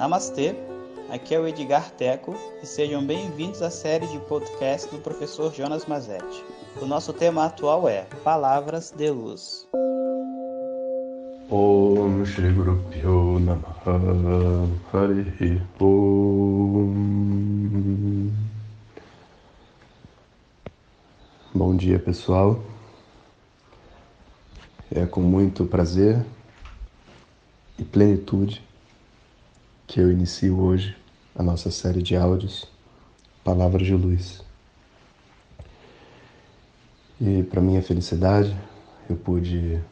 Namastê, aqui é o Edgar Teco e sejam bem-vindos à série de podcast do professor Jonas Mazetti. O nosso tema atual é Palavras de Luz. Om Shri Guru Pyo Namaha Om Bom dia pessoal, é com muito prazer e plenitude que eu inicio hoje a nossa série de áudios Palavras de Luz. E para minha felicidade, eu pude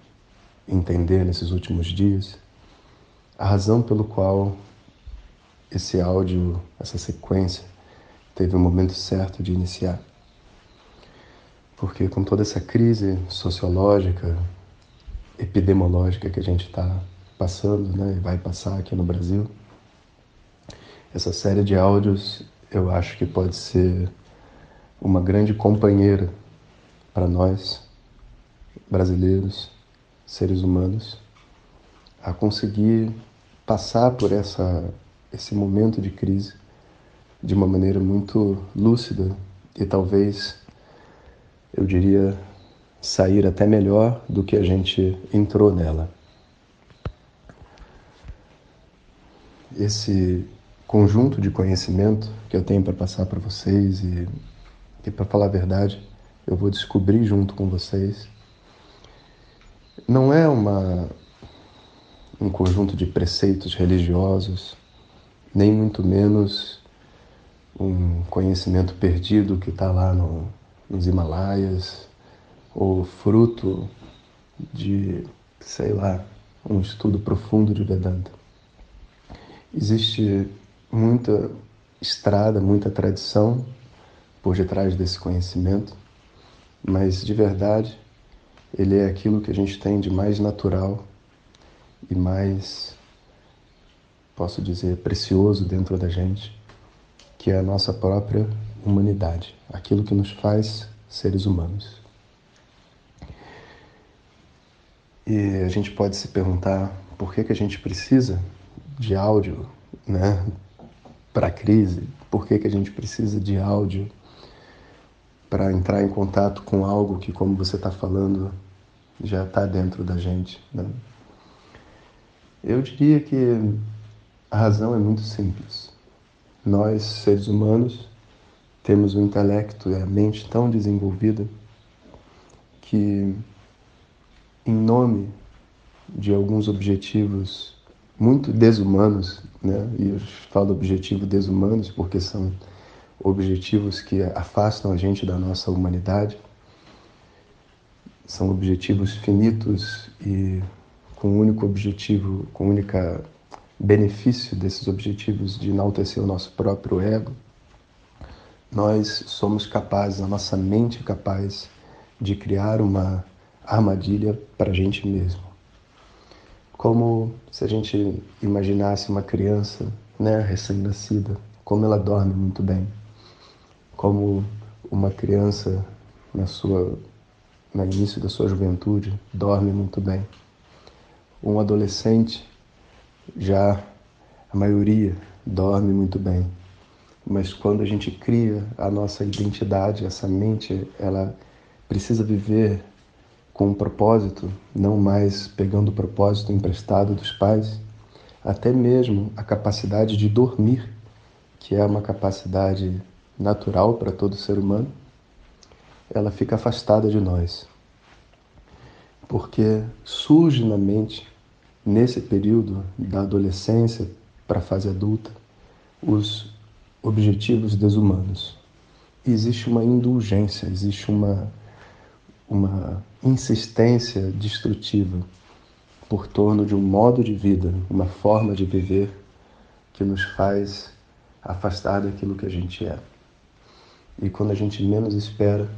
entender nesses últimos dias a razão pelo qual esse áudio, essa sequência, teve o momento certo de iniciar. Porque com toda essa crise sociológica, epidemiológica que a gente está passando, né, e vai passar aqui no Brasil, essa série de áudios eu acho que pode ser uma grande companheira para nós, brasileiros, seres humanos, a conseguir passar por essa, esse momento de crise de uma maneira muito lúcida e talvez, eu diria, sair até melhor do que a gente entrou nela. Esse conjunto de conhecimento que eu tenho para passar para vocês e, e para falar a verdade, eu vou descobrir junto com vocês. Não é uma um conjunto de preceitos religiosos, nem muito menos um conhecimento perdido que está lá no, nos Himalaias, ou fruto de, sei lá, um estudo profundo de Vedanta. Existe muita estrada, muita tradição por detrás desse conhecimento, mas de verdade ele é aquilo que a gente tem de mais natural e mais, posso dizer, precioso dentro da gente, que é a nossa própria humanidade, aquilo que nos faz seres humanos. E a gente pode se perguntar por que, que a gente precisa de áudio, né? Para a crise, por que, que a gente precisa de áudio para entrar em contato com algo que, como você está falando, já está dentro da gente. Né? Eu diria que a razão é muito simples. Nós, seres humanos, temos o intelecto e a mente tão desenvolvida que, em nome de alguns objetivos muito desumanos, né? e eu falo objetivo desumanos porque são objetivos que afastam a gente da nossa humanidade, são objetivos finitos e com o único objetivo, com o único benefício desses objetivos de enaltecer o nosso próprio ego, nós somos capazes, a nossa mente é capaz de criar uma armadilha para a gente mesmo como se a gente imaginasse uma criança, né, recém-nascida, como ela dorme muito bem, como uma criança na sua no início da sua juventude dorme muito bem. Um adolescente já a maioria dorme muito bem. Mas quando a gente cria a nossa identidade, essa mente, ela precisa viver com um propósito, não mais pegando o propósito emprestado dos pais, até mesmo a capacidade de dormir, que é uma capacidade natural para todo ser humano, ela fica afastada de nós. Porque surge na mente, nesse período da adolescência para a fase adulta, os objetivos desumanos. Existe uma indulgência, existe uma uma insistência destrutiva por torno de um modo de vida, uma forma de viver que nos faz afastar daquilo que a gente é. E quando a gente menos espera,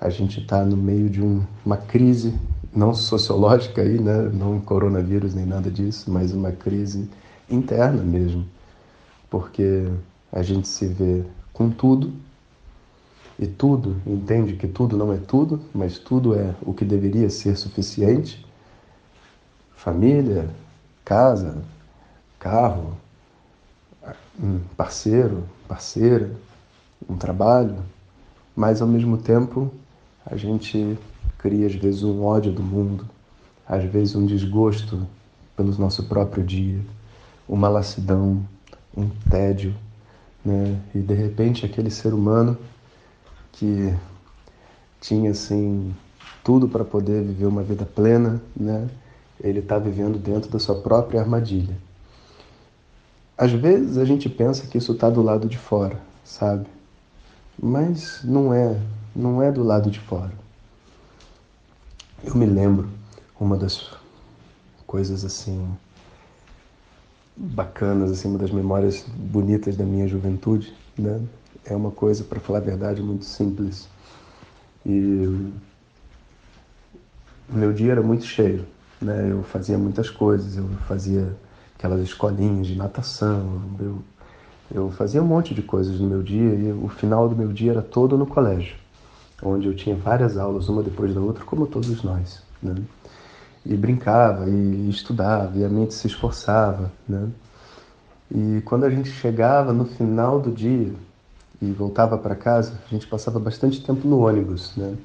a gente está no meio de um, uma crise, não sociológica aí, né? não coronavírus nem nada disso, mas uma crise interna mesmo, porque a gente se vê com tudo e tudo, entende que tudo não é tudo, mas tudo é o que deveria ser suficiente. Família, casa, carro, um parceiro, parceira, um trabalho, mas ao mesmo tempo a gente cria às vezes um ódio do mundo, às vezes um desgosto pelo nosso próprio dia, uma lassidão, um tédio, né? E de repente aquele ser humano que tinha assim tudo para poder viver uma vida plena, né? Ele está vivendo dentro da sua própria armadilha. Às vezes a gente pensa que isso está do lado de fora, sabe? Mas não é, não é do lado de fora. Eu me lembro uma das coisas assim bacanas, assim, uma das memórias bonitas da minha juventude, né? É uma coisa, para falar a verdade, muito simples. E meu dia era muito cheio, né? Eu fazia muitas coisas, eu fazia aquelas escolinhas de natação, eu, eu fazia um monte de coisas no meu dia e o final do meu dia era todo no colégio, onde eu tinha várias aulas, uma depois da outra, como todos nós, né? E brincava, e estudava, e a mente se esforçava, né? E quando a gente chegava no final do dia, e voltava para casa, a gente passava bastante tempo no ônibus, né?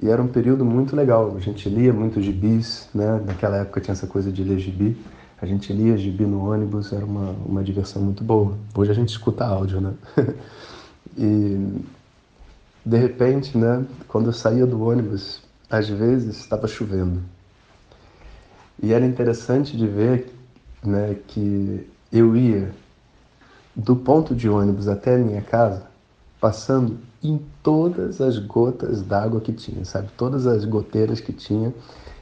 E era um período muito legal. A gente lia muito gibis, né? Naquela época tinha essa coisa de ler gibi. A gente lia gibi no ônibus, era uma, uma diversão muito boa. Hoje a gente escuta áudio, né? e de repente, né? Quando eu saía do ônibus, às vezes estava chovendo. E era interessante de ver, né? Que eu ia do ponto de ônibus até a minha casa, passando em todas as gotas d'água que tinha, sabe? Todas as goteiras que tinha,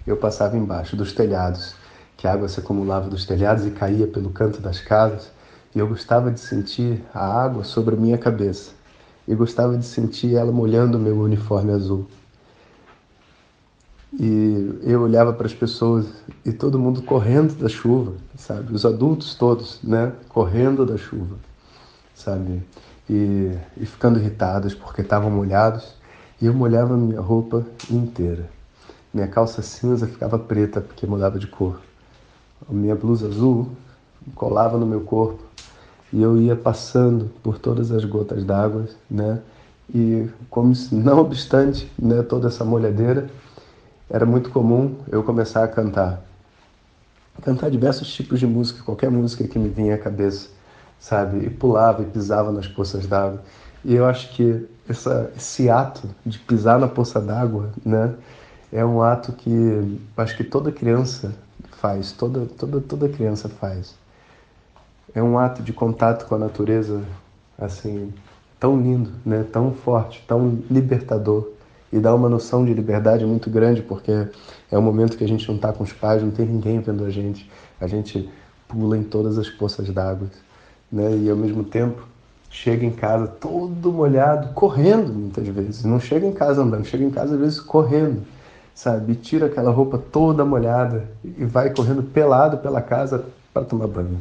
eu passava embaixo dos telhados, que a água se acumulava dos telhados e caía pelo canto das casas, e eu gostava de sentir a água sobre a minha cabeça. E gostava de sentir ela molhando meu uniforme azul. E eu olhava para as pessoas e todo mundo correndo da chuva, sabe? Os adultos todos, né? Correndo da chuva, sabe? E, e ficando irritados porque estavam molhados. E eu molhava minha roupa inteira. Minha calça cinza ficava preta porque mudava de cor. A minha blusa azul colava no meu corpo e eu ia passando por todas as gotas d'água, né? E como se, não obstante, né, toda essa molhadeira, era muito comum eu começar a cantar. Cantar diversos tipos de música, qualquer música que me vinha à cabeça, sabe? E pulava e pisava nas poças d'água. E eu acho que essa, esse ato de pisar na poça d'água, né? É um ato que acho que toda criança faz, toda, toda, toda criança faz. É um ato de contato com a natureza, assim, tão lindo, né? Tão forte, tão libertador e dá uma noção de liberdade muito grande, porque é um momento que a gente não está com os pais, não tem ninguém vendo a gente, a gente pula em todas as poças d'água, né? E ao mesmo tempo chega em casa todo molhado, correndo muitas vezes, não chega em casa andando, chega em casa às vezes correndo, sabe? E tira aquela roupa toda molhada e vai correndo pelado pela casa para tomar banho.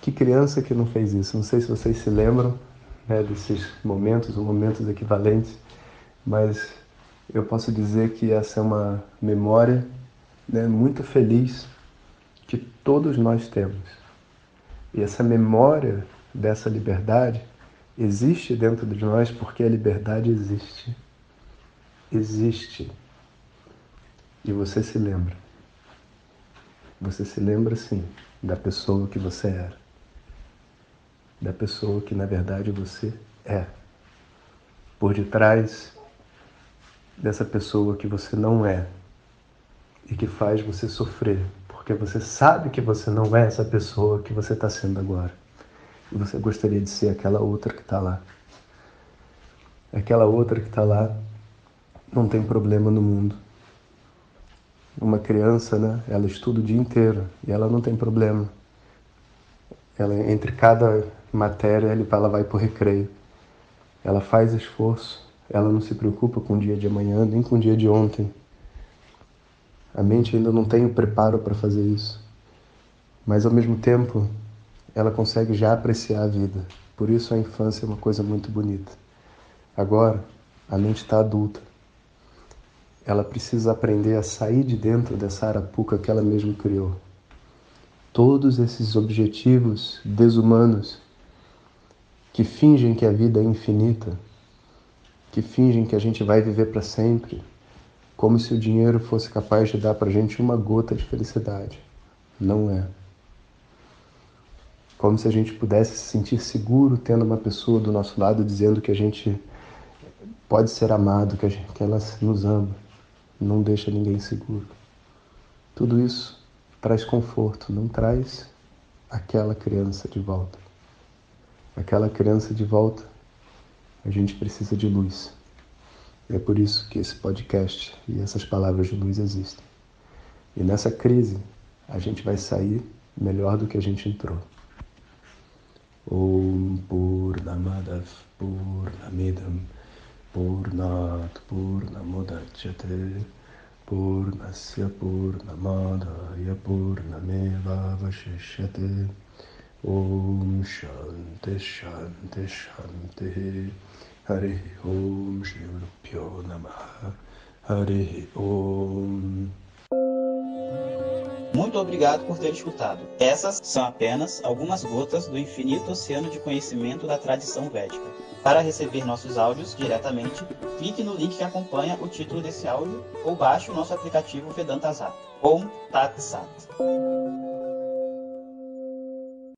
Que criança que não fez isso? Não sei se vocês se lembram né, desses momentos, ou momentos equivalentes mas eu posso dizer que essa é uma memória né, muito feliz que todos nós temos. E essa memória dessa liberdade existe dentro de nós porque a liberdade existe. Existe. E você se lembra. Você se lembra, sim, da pessoa que você era. Da pessoa que, na verdade, você é. Por detrás dessa pessoa que você não é e que faz você sofrer, porque você sabe que você não é essa pessoa que você está sendo agora. E você gostaria de ser aquela outra que está lá. Aquela outra que está lá não tem problema no mundo. Uma criança, né? Ela estuda o dia inteiro e ela não tem problema. Ela entre cada matéria ela vai para o recreio. Ela faz esforço ela não se preocupa com o dia de amanhã, nem com o dia de ontem. A mente ainda não tem o preparo para fazer isso. Mas ao mesmo tempo, ela consegue já apreciar a vida. Por isso a infância é uma coisa muito bonita. Agora, a mente está adulta. Ela precisa aprender a sair de dentro dessa arapuca que ela mesma criou. todos esses objetivos desumanos que fingem que a vida é infinita, que fingem que a gente vai viver para sempre, como se o dinheiro fosse capaz de dar para a gente uma gota de felicidade. Não é. Como se a gente pudesse se sentir seguro tendo uma pessoa do nosso lado dizendo que a gente pode ser amado, que, gente, que ela nos ama, não deixa ninguém seguro. Tudo isso traz conforto, não traz aquela criança de volta. Aquela criança de volta, a gente precisa de luz. É por isso que esse podcast e essas palavras de luz existem. E nessa crise, a gente vai sair melhor do que a gente entrou. Om Purnamadav Purnamidam Purnat Purnamudachyate Purnasya Purnamadaya Purnameva Vashishyate Om Shanti Shanti Shanti Hari Om Shri Pyo Namaha Hari Om Muito obrigado por ter escutado. Essas são apenas algumas gotas do infinito oceano de conhecimento da tradição védica. Para receber nossos áudios diretamente, clique no link que acompanha o título desse áudio ou baixe o nosso aplicativo Vedanta Zat. Om Tat Sat.